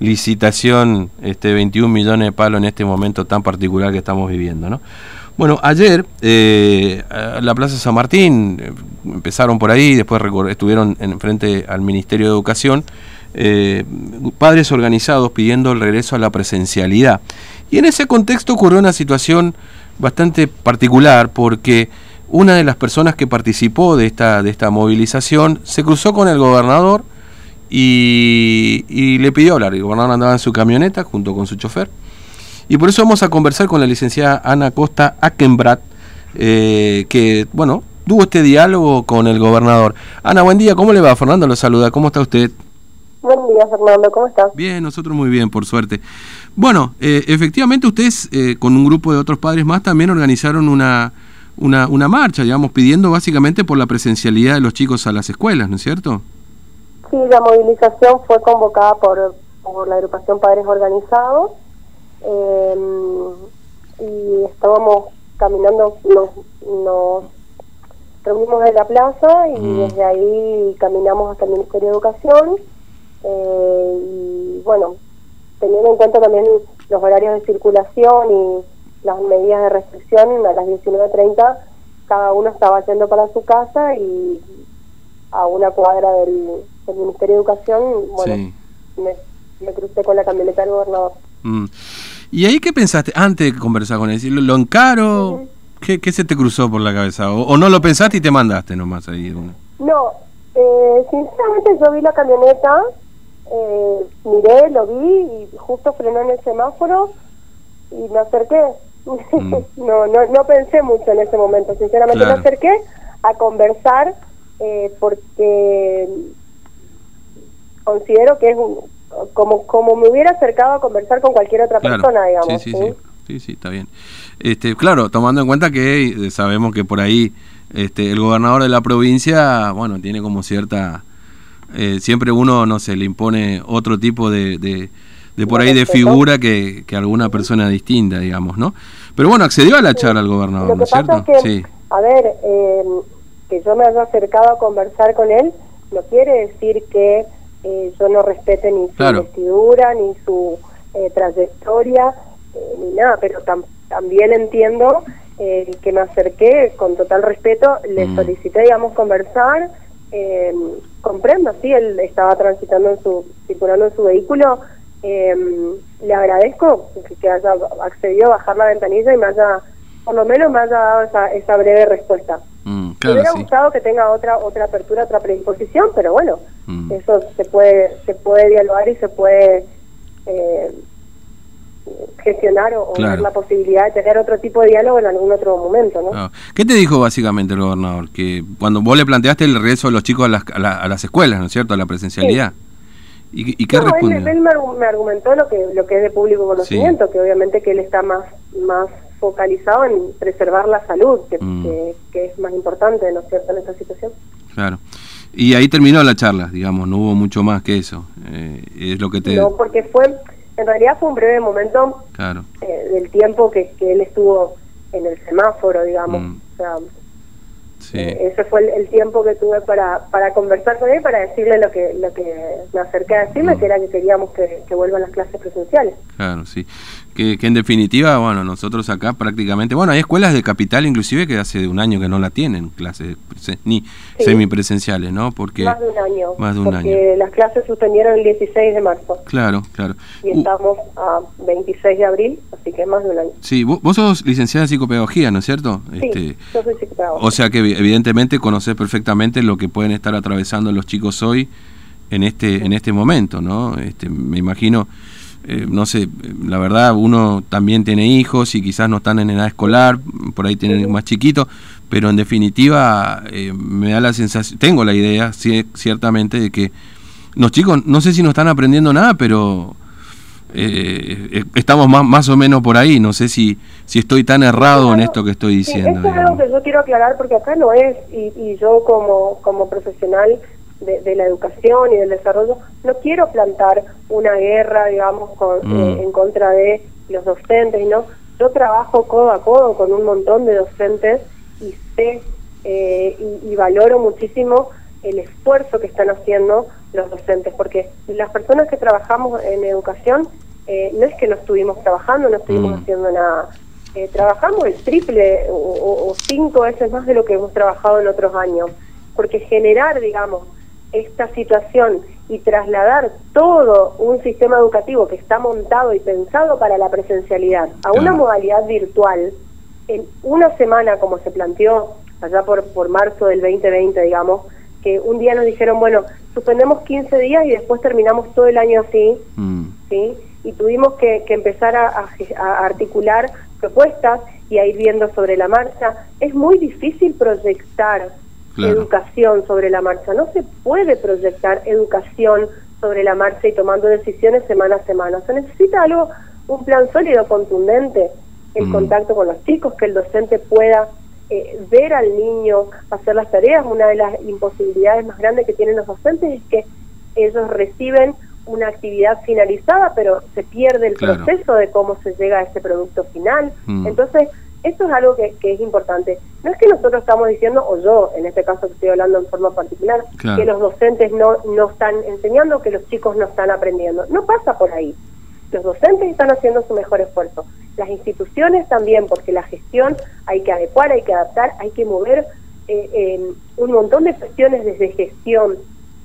licitación este 21 millones de palos en este momento tan particular que estamos viviendo, ¿no? Bueno, ayer eh, la Plaza San Martín eh, empezaron por ahí, después estuvieron en frente al Ministerio de Educación, eh, padres organizados pidiendo el regreso a la presencialidad. Y en ese contexto ocurrió una situación bastante particular porque una de las personas que participó de esta, de esta movilización se cruzó con el gobernador y, le pidió hablar. El gobernador andaba en su camioneta junto con su chofer. Y por eso vamos a conversar con la licenciada Ana Costa Akenbrat, eh, que, bueno, tuvo este diálogo con el gobernador. Ana, buen día, ¿cómo le va? Fernando lo saluda, ¿cómo está usted? Buen día, Fernando, ¿cómo estás? Bien, nosotros muy bien, por suerte. Bueno, eh, efectivamente ustedes, eh, con un grupo de otros padres más, también organizaron una, una, una marcha, digamos, pidiendo básicamente por la presencialidad de los chicos a las escuelas, ¿no es cierto? Sí, la movilización fue convocada por, por la agrupación Padres Organizados em, y estábamos caminando, nos, nos reunimos en la plaza y mm. desde ahí caminamos hasta el Ministerio de Educación eh, y bueno, teniendo en cuenta también los horarios de circulación y las medidas de restricción, a las 19.30 cada uno estaba yendo para su casa y a una cuadra del, Ministerio de Educación, bueno, me, crucé con la camioneta del gobernador. Mm. ¿Y ahí qué pensaste antes de conversar con él? ¿Lo, encaro? ¿Qué, se te cruzó por la cabeza? ¿O, no lo pensaste y te mandaste nomás ahí? No, eh, sinceramente yo vi la camioneta, eh, miré, lo vi y justo frenó en el semáforo y me acerqué. Mm. no, no, no pensé mucho en ese momento, sinceramente me acerqué a conversar eh, porque considero que es como, como me hubiera acercado a conversar con cualquier otra persona, digamos. Sí, sí, sí, sí, está bien. Este, claro, tomando en cuenta que eh, sabemos que por ahí este, el gobernador de la provincia, bueno, tiene como cierta... Eh, siempre uno, no se le impone otro tipo de, de, por ahí de figura que, que, alguna persona distinta, digamos, ¿no? Pero bueno, accedió a la charla el gobernador, ¿no es cierto? sí. A ver, eh, que yo me haya acercado a conversar con él, no quiere decir que eh, yo no respete ni su investidura, ni su eh, trayectoria, eh, ni nada, pero también entiendo que me acerqué con total respeto, le mm. solicité, digamos, conversar, comprendo, sí, él estaba transitando en su, circulando en su vehículo, le agradezco que, haya accedido a bajar la ventanilla y me haya, por lo menos me haya dado esa, esa breve respuesta. Me hubiera gustado que tenga otra otra apertura, otra predisposición, pero bueno, mm. eso se puede se puede dialogar y se puede eh, gestionar o, ver la posibilidad de tener otro tipo de diálogo en algún otro momento, ¿no? ¿Qué te dijo básicamente el gobernador? Que cuando vos le planteaste el regreso de los chicos a las, a, las escuelas, ¿no es cierto? A la presencialidad. ¿Y, qué respondió? Él, me, argumentó lo que lo que es de público conocimiento, que obviamente que él está más más focalizado en preservar la salud, mm. que, es más importante, ¿no es cierto?, en esta situación. Claro. Y ahí terminó la charla, digamos, no hubo mucho más que eso. Eh, es lo que te... No, porque fue, en realidad fue un breve momento claro. Eh, del tiempo que, que él estuvo en el semáforo, digamos. Mm. O sea, eh, ese fue el, tiempo que tuve para, para conversar con él, para decirle lo que lo que me acerqué a decirle, mm. que era que queríamos que, que, vuelvan las clases presenciales. Claro, sí. Que, que, en definitiva, bueno, nosotros acá prácticamente, bueno, hay escuelas de capital inclusive que hace un año que no la tienen, clases ni semipresenciales, ¿no? Porque más de un año. Más de un porque las clases suspendieron el 16 de marzo. Claro, claro. Y estamos a 26 de abril, así que más de un año. Sí, vos, sos licenciada en psicopedagogía, ¿no es cierto? Sí, este, yo soy psicopedagoga. O sea que evidentemente conoces perfectamente lo que pueden estar atravesando los chicos hoy en este en este momento, ¿no? Este, me imagino eh, no sé, la verdad uno también tiene hijos y quizás no están en edad escolar, por ahí tienen más chiquitos, pero en definitiva eh, me da la sensación, tengo la idea ciertamente de que los chicos no sé si no están aprendiendo nada, pero eh, estamos más, más o menos por ahí, no sé si, si estoy tan errado en esto que estoy diciendo. esto es algo que yo quiero aclarar porque acá no es, y, y yo como, como profesional de, la educación y del desarrollo, no quiero plantar una guerra, digamos, mm. eh, en contra de los docentes, ¿no? Yo trabajo codo a codo con un montón de docentes y sé eh, y, valoro muchísimo el esfuerzo que están haciendo los docentes, porque las personas que trabajamos en educación eh, no es que no estuvimos trabajando, no estuvimos mm. haciendo nada. Eh, trabajamos el triple o, cinco veces más de lo que hemos trabajado en otros años, porque generar, digamos, esta situación y trasladar todo un sistema educativo que está montado y pensado para la presencialidad a una modalidad virtual en una semana, como se planteó allá por, por marzo del 2020, digamos, que un día nos dijeron, bueno, suspendemos 15 días y después terminamos todo el año así, mm. ¿sí? Y tuvimos que, empezar a, articular propuestas y a ir viendo sobre la marcha. Es muy difícil proyectar educación sobre la marcha, no se puede proyectar educación sobre la marcha y tomando decisiones semana a semana. Se necesita algo, un plan sólido, contundente, el mm. contacto con los chicos, que el docente pueda eh, ver al niño hacer las tareas. Una de las imposibilidades más grandes que tienen los docentes es que ellos reciben una actividad finalizada, pero se pierde el proceso de cómo se llega a ese producto final. Mm. Entonces, esto es algo que, es importante. No es que nosotros estamos diciendo, o yo en este caso estoy hablando en forma particular, que los docentes no, no están enseñando, que los chicos no están aprendiendo. No pasa por ahí. Los docentes están haciendo su mejor esfuerzo. Las instituciones también, porque la gestión hay que adecuar, hay que adaptar, hay que mover eh, un montón de cuestiones desde gestión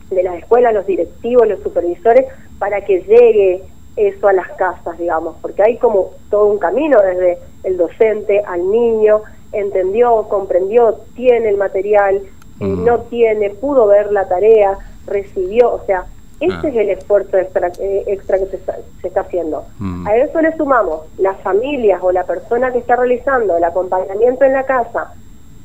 de las escuelas, los directivos, los supervisores, para que llegue eso a las casas, digamos, porque hay como todo un camino desde el docente al niño, entendió, comprendió, tiene el material, mm. no tiene, pudo ver la tarea, recibió, o sea, ese ah. es el esfuerzo extra, eh, extra que se está, haciendo. Mm. A eso le sumamos las familias o la persona que está realizando el acompañamiento en la casa,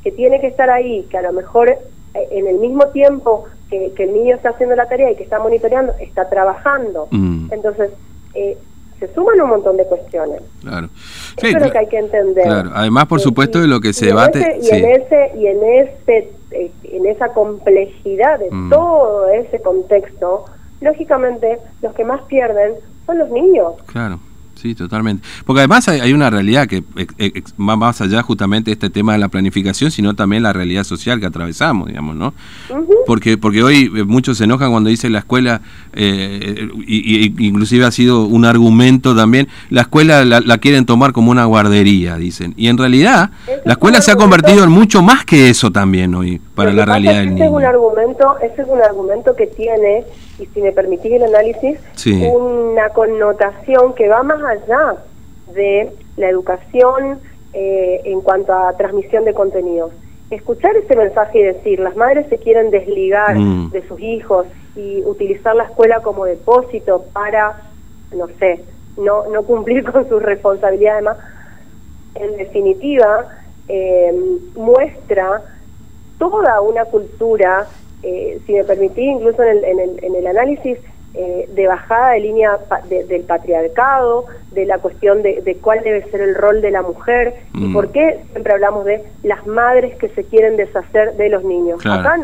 que tiene que estar ahí, que a lo mejor eh, en el mismo tiempo que, el niño está haciendo la tarea y que está monitoreando, está trabajando. Mm. Entonces, eh, se suman un montón de cuestiones. Claro. Eso es lo que hay que entender. Además, por supuesto, de lo que se debate... y, en ese, y en ese en esa complejidad de todo ese contexto, lógicamente los que más pierden son los niños. Claro. Sí, totalmente. Porque además hay, una realidad que va más allá justamente de este tema de la planificación, sino también la realidad social que atravesamos, digamos, ¿no? Porque porque hoy eh, muchos se enojan cuando dicen la escuela, eh, y, inclusive ha sido un argumento también, la escuela la, quieren tomar como una guardería, dicen. Y en realidad la escuela se ha convertido en mucho más que eso también hoy para la realidad del niño. Es un argumento, ese es un argumento que tiene y si me permitís el análisis, una connotación que va más allá de la educación eh, en cuanto a transmisión de contenidos. Escuchar ese mensaje y decir, las madres se quieren desligar mm. de sus hijos y utilizar la escuela como depósito para, no sé, no, no cumplir con sus responsabilidades más, en definitiva, eh, muestra toda una cultura eh, si me permitís, incluso en el, en el, análisis eh, de bajada de línea del patriarcado, de la cuestión de, cuál debe ser el rol de la mujer y mm. por qué siempre hablamos de las madres que se quieren deshacer de los niños. Acá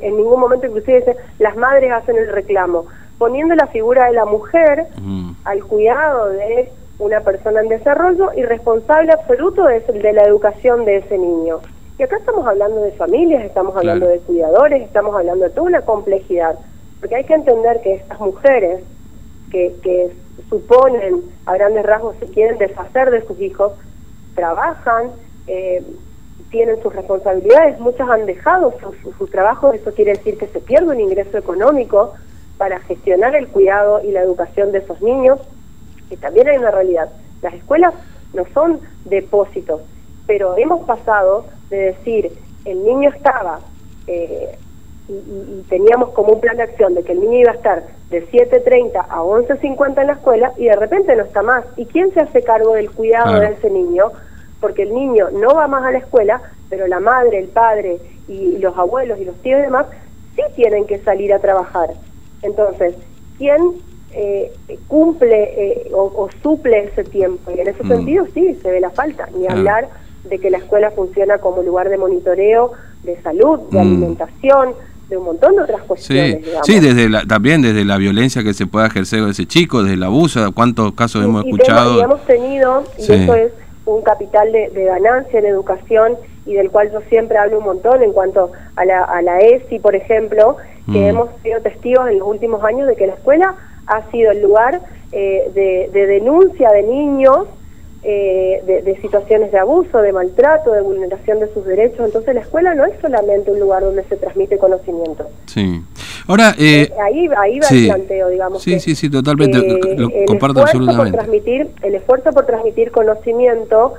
en, ningún momento inclusive dice las madres hacen el reclamo, poniendo la figura de la mujer mm. al cuidado de una persona en desarrollo y responsable absoluto de, de la educación de ese niño. Y acá estamos hablando de familias, estamos hablando de cuidadores, estamos hablando de toda una complejidad, porque hay que entender que estas mujeres que, que suponen a grandes rasgos se quieren deshacer de sus hijos, trabajan, eh, tienen sus responsabilidades, muchas han dejado su, su, trabajo, eso quiere decir que se pierde un ingreso económico para gestionar el cuidado y la educación de esos niños, y también hay una realidad, las escuelas no son depósitos, pero hemos pasado de decir, el niño estaba eh, y, teníamos como un plan de acción de que el niño iba a estar de 7.30 a 11.50 en la escuela y de repente no está más. ¿Y quién se hace cargo del cuidado de ese niño? Porque el niño no va más a la escuela, pero la madre, el padre y, los abuelos y los tíos y demás sí tienen que salir a trabajar. Entonces, ¿quién eh, cumple eh, o, suple ese tiempo? Y en ese mm. sentido sí, se ve la falta, ni hablar de que la escuela funciona como lugar de monitoreo, de salud, de mm. alimentación, de un montón de otras cuestiones. Sí, desde la, también desde la violencia que se puede ejercer con ese chico, desde el abuso, cuántos casos hemos escuchado. y hemos tenido, y eso es un capital de, ganancia en educación y del cual yo siempre hablo un montón en cuanto a la, a la ESI, por ejemplo, que mm. hemos sido testigos en los últimos años de que la escuela ha sido el lugar eh, de, denuncia de niños, eh, de, situaciones de abuso, de maltrato, de vulneración de sus derechos. Entonces la escuela no es solamente un lugar donde se transmite conocimiento. Sí. Ahora, eh, ahí, ahí va el planteo, digamos. Sí, sí, sí, totalmente. lo, comparto absolutamente. Por transmitir, el esfuerzo por transmitir conocimiento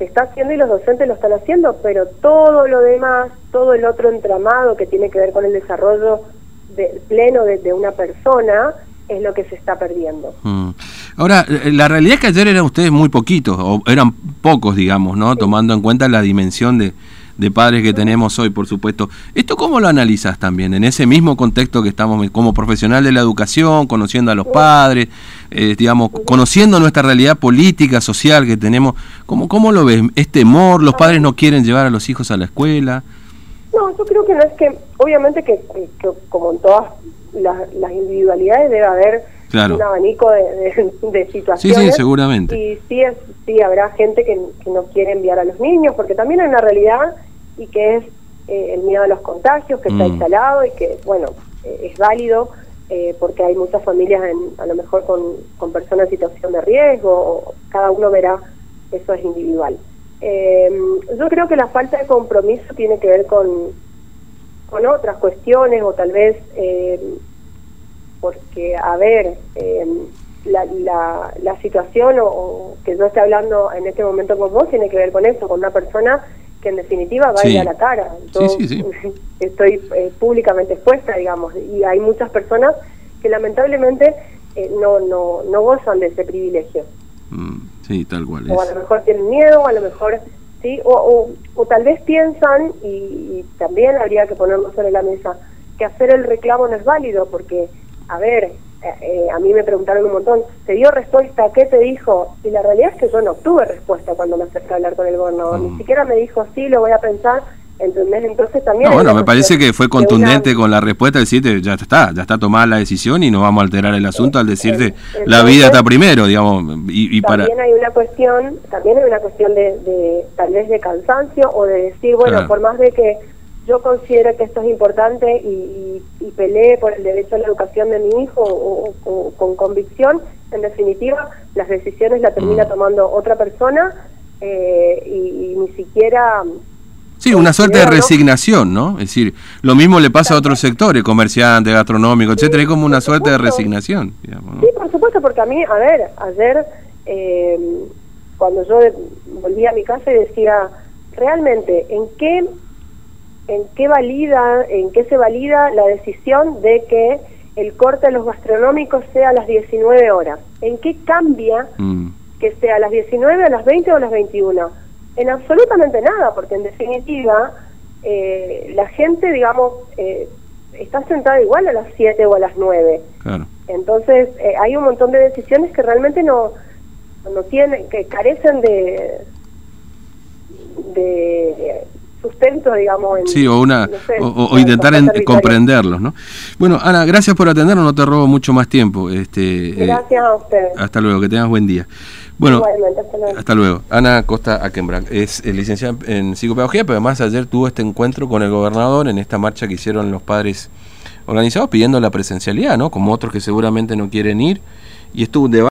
se está haciendo y los docentes lo están haciendo, pero todo lo demás, todo el otro entramado que tiene que ver con el desarrollo de, pleno de, una persona, es lo que se está perdiendo. Mm. Ahora, eh, la realidad es que ayer eran ustedes muy poquitos, o eran pocos, digamos, ¿no? Tomando en cuenta la dimensión de, de padres que tenemos hoy, por supuesto. ¿Esto cómo lo analizas también? En ese mismo contexto que estamos como profesional de la educación, conociendo a los padres, eh, digamos, conociendo nuestra realidad política, social que tenemos, ¿cómo, ¿cómo lo ves? ¿Es temor? ¿Los padres no quieren llevar a los hijos a la escuela? No, yo creo que no es que, obviamente que, como en todas las, individualidades debe haber un abanico de, situaciones. Sí, sí, seguramente. Y sí, es, sí habrá gente que, que no quiere enviar a los niños, porque también hay una realidad y que es eh, el miedo a los contagios que está mm. instalado y que, bueno, eh, es válido eh, porque hay muchas familias a lo mejor con, con personas en situación de riesgo, o cada uno verá, eso es individual. yo creo que la falta de compromiso tiene que ver con, con otras cuestiones o tal vez porque, a ver, la, la, la, situación o, que yo esté hablando en este momento con vos tiene que ver con eso, con una persona que en definitiva va a ir a la cara. Yo estoy eh, públicamente expuesta, digamos, y hay muchas personas que lamentablemente eh, no, no, no gozan de ese privilegio. Mm, sí, tal cual. O a lo mejor tienen miedo, o a lo mejor, sí, o, o, tal vez piensan, y, también habría que ponerlo sobre la mesa, que hacer el reclamo no es válido, porque, a ver, eh, a mí me preguntaron un montón, ¿te dio respuesta? ¿Qué te dijo? Y la realidad es que yo no obtuve respuesta cuando me acerqué a hablar con el gobernador. Ni mm. siquiera me dijo, sí, lo voy a pensar. ¿Entendés? Entonces también... No, bueno, me parece que fue contundente con la respuesta, decirte, ya está, ya está tomada la decisión y no vamos a alterar el asunto al decirte, la vida está primero, digamos. Y, también hay una cuestión, también hay una cuestión de, tal vez de cansancio o de decir, bueno, por más de que yo considero que esto es importante y, y, peleé por el derecho a la educación de mi hijo o, con convicción, en definitiva las decisiones las termina mm. tomando otra persona eh, y, ni siquiera... Sí, una suerte de resignación, ¿no? Es decir, lo mismo le pasa a otros sectores, comerciantes, gastronómicos, etcétera, es como una suerte de resignación. Sí, por supuesto, porque a mí, a ver, ayer eh, cuando yo volví a mi casa y decía, realmente, ¿en qué en qué valida, en qué se valida la decisión de que el corte de los gastronómicos sea a las 19 horas. ¿En qué cambia mm. que sea a las 19, a las 20 o a las 21? En absolutamente nada, porque en definitiva eh, la gente, digamos, eh, está sentada igual a las 7 o a las 9. Entonces eh, hay un montón de decisiones que realmente no, no tienen, que carecen de, de sustento, digamos. En, sí, o, una, o, intentar comprenderlos, ¿no? Bueno, Ana, gracias por atendernos, no te robo mucho más tiempo. Este, eh, gracias a ustedes. Hasta luego, que tengas buen día. Bueno, hasta luego. Ana Costa Akenbrank es eh, licenciada en psicopedagogía, pero además ayer tuvo este encuentro con el gobernador en esta marcha que hicieron los padres organizados pidiendo la presencialidad, ¿no? Como otros que seguramente no quieren ir. Y estuvo un debate